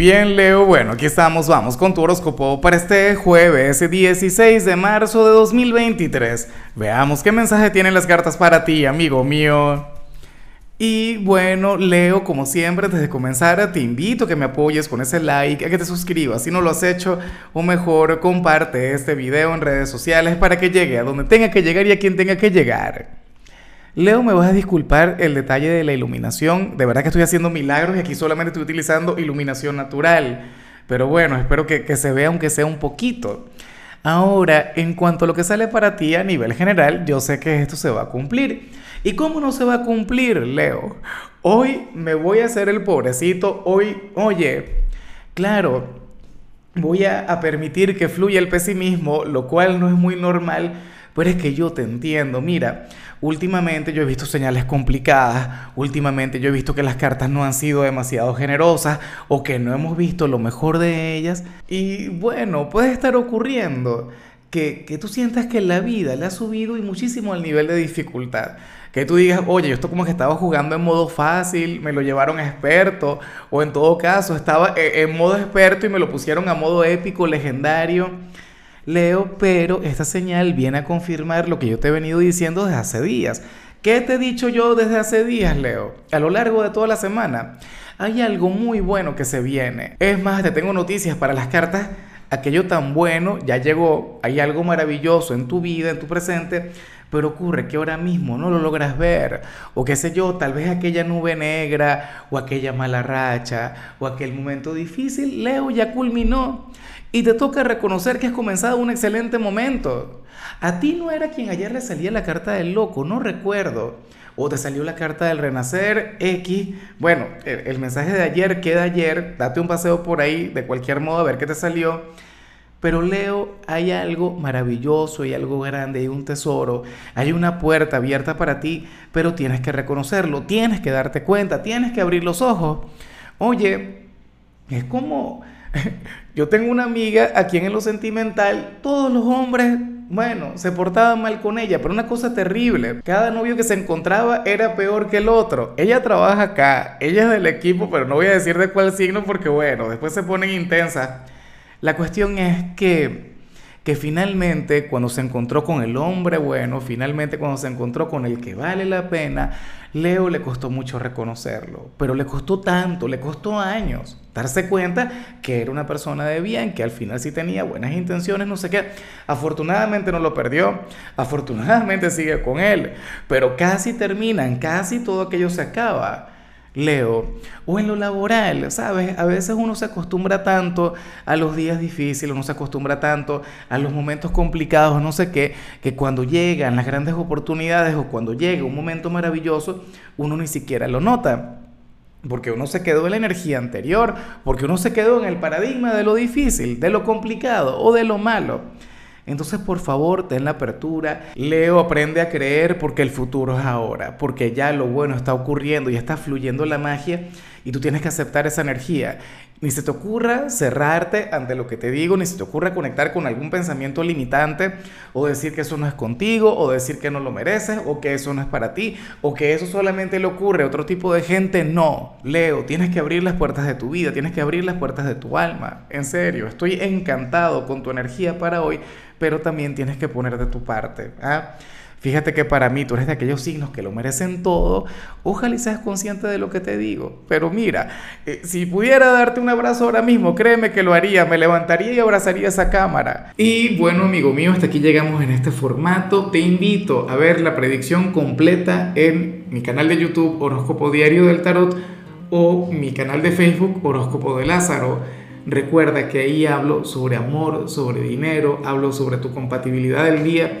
bien, Leo. Bueno, aquí estamos, vamos con tu horóscopo para este jueves 16 de marzo de 2023. Veamos qué mensaje tienen las cartas para ti, amigo mío. Y bueno, Leo, como siempre, desde comenzar, te invito a que me apoyes con ese like, a que te suscribas si no lo has hecho, o mejor, comparte este video en redes sociales para que llegue a donde tenga que llegar y a quien tenga que llegar. Leo, me vas a disculpar el detalle de la iluminación. De verdad que estoy haciendo milagros y aquí solamente estoy utilizando iluminación natural. Pero bueno, espero que, que, se vea aunque sea un poquito. Ahora, en cuanto a lo que sale para ti a nivel general, yo sé que esto se va a cumplir. ¿Y cómo no se va a cumplir, Leo? Hoy me voy a hacer el pobrecito. Hoy, oye, claro, voy a, a permitir que fluya el pesimismo, lo cual no es muy normal pero es que yo te entiendo, mira, últimamente yo he visto señales complicadas, últimamente yo he visto que las cartas no han sido demasiado generosas o que no hemos visto lo mejor de ellas. Y bueno, puede estar ocurriendo que, que tú sientas que la vida le ha subido y muchísimo el nivel de dificultad. Que tú digas, oye, yo esto como que estaba jugando en modo fácil, me lo llevaron a experto, o en todo caso estaba eh, en modo experto y me lo pusieron a modo épico, legendario. Leo, pero esta señal viene a confirmar lo que yo te he venido diciendo desde hace días. ¿Qué te he dicho yo desde hace días, Leo? A lo largo de toda la semana. Hay algo muy bueno que se viene. Es más, te tengo noticias para las cartas. Aquello tan bueno ya llegó. Hay algo maravilloso en tu vida, en tu presente pero ocurre que ahora mismo no lo logras ver, o qué sé yo, tal vez aquella nube negra, o aquella mala racha, o aquel momento difícil, Leo ya culminó. Y te toca reconocer que has comenzado un excelente momento. A ti no era quien ayer le salía la carta del loco, no recuerdo. O te salió la carta del renacer X. Bueno, el, mensaje de ayer queda ayer. Date un paseo por ahí, de cualquier modo, a ver qué te salió. Pero Leo, hay algo maravilloso, hay algo grande, hay un tesoro, hay una puerta abierta para ti, pero tienes que reconocerlo, tienes que darte cuenta, tienes que abrir los ojos. Oye, es como Yo tengo una amiga a quien en lo sentimental todos los hombres, bueno, se portaban mal con ella, pero una cosa terrible. Cada novio que se encontraba era peor que el otro. Ella trabaja acá, ella es del equipo, pero no voy a decir de cuál signo porque bueno, después se ponen intensas. La cuestión es que que finalmente cuando se encontró con el hombre bueno, finalmente cuando se encontró con el que vale la pena, Leo le costó mucho reconocerlo, pero le costó tanto, le costó años darse cuenta que era una persona de bien, que al final sí tenía buenas intenciones, no sé qué. Afortunadamente no lo perdió, afortunadamente sigue con él, pero casi terminan, casi todo aquello se acaba. Leo, o en lo laboral, ¿sabes? A veces uno se acostumbra tanto a los días difíciles, uno se acostumbra tanto a los momentos complicados, no sé qué, que cuando llegan las grandes oportunidades o cuando llega un momento maravilloso, uno ni siquiera lo nota. Porque uno se quedó en la energía anterior, porque uno se quedó en el paradigma de lo difícil, de lo complicado o de lo malo. Entonces, por favor, ten la apertura. Leo, aprende a creer porque el futuro es ahora, porque ya lo bueno está ocurriendo y está fluyendo la magia y tú tienes que aceptar esa energía. Ni se te ocurra cerrarte ante lo que te digo, ni se te ocurra conectar con algún pensamiento limitante o decir que eso no es contigo, o decir que no lo mereces, o que eso no es para ti, o que eso solamente le ocurre a otro tipo de gente. No, Leo, tienes que abrir las puertas de tu vida, tienes que abrir las puertas de tu alma. En serio, estoy encantado con tu energía para hoy, pero también tienes que poner de tu parte. ¿ah? Fíjate que para mí tú eres de aquellos signos que lo merecen todo. Ojalá y seas consciente de lo que te digo. Pero mira, eh, si pudiera darte un abrazo ahora mismo, créeme que lo haría. Me levantaría y abrazaría esa cámara. Y bueno, amigo mío, hasta aquí llegamos en este formato. Te invito a ver la predicción completa en mi canal de YouTube Horóscopo Diario del Tarot o mi canal de Facebook Horóscopo de Lázaro. Recuerda que ahí hablo sobre amor, sobre dinero, hablo sobre tu compatibilidad del día